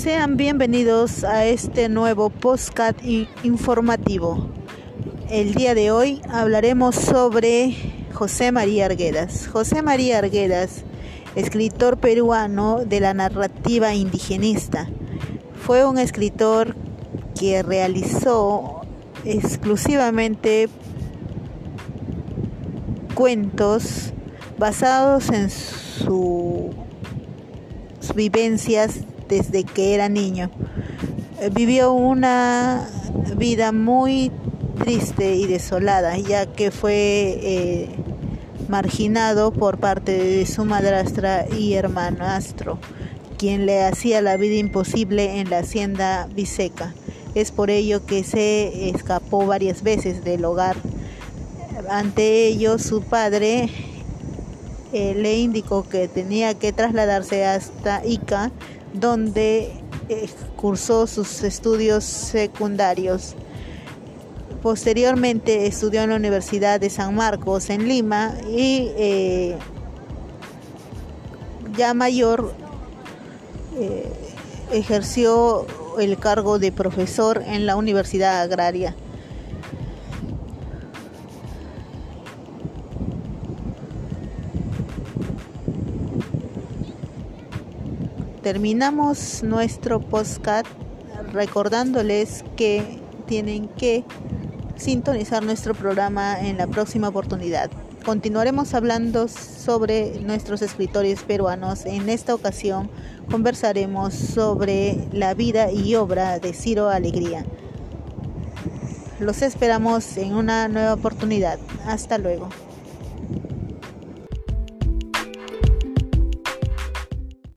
Sean bienvenidos a este nuevo podcast informativo. El día de hoy hablaremos sobre José María Arguedas. José María Arguedas, escritor peruano de la narrativa indigenista, fue un escritor que realizó exclusivamente cuentos basados en sus vivencias desde que era niño. Eh, vivió una vida muy triste y desolada, ya que fue eh, marginado por parte de su madrastra y hermanastro, quien le hacía la vida imposible en la hacienda biseca. Es por ello que se escapó varias veces del hogar. Ante ello, su padre eh, le indicó que tenía que trasladarse hasta Ica donde cursó sus estudios secundarios. Posteriormente estudió en la Universidad de San Marcos en Lima y eh, ya mayor eh, ejerció el cargo de profesor en la Universidad Agraria. Terminamos nuestro podcast recordándoles que tienen que sintonizar nuestro programa en la próxima oportunidad. Continuaremos hablando sobre nuestros escritores peruanos. En esta ocasión conversaremos sobre la vida y obra de Ciro Alegría. Los esperamos en una nueva oportunidad. Hasta luego.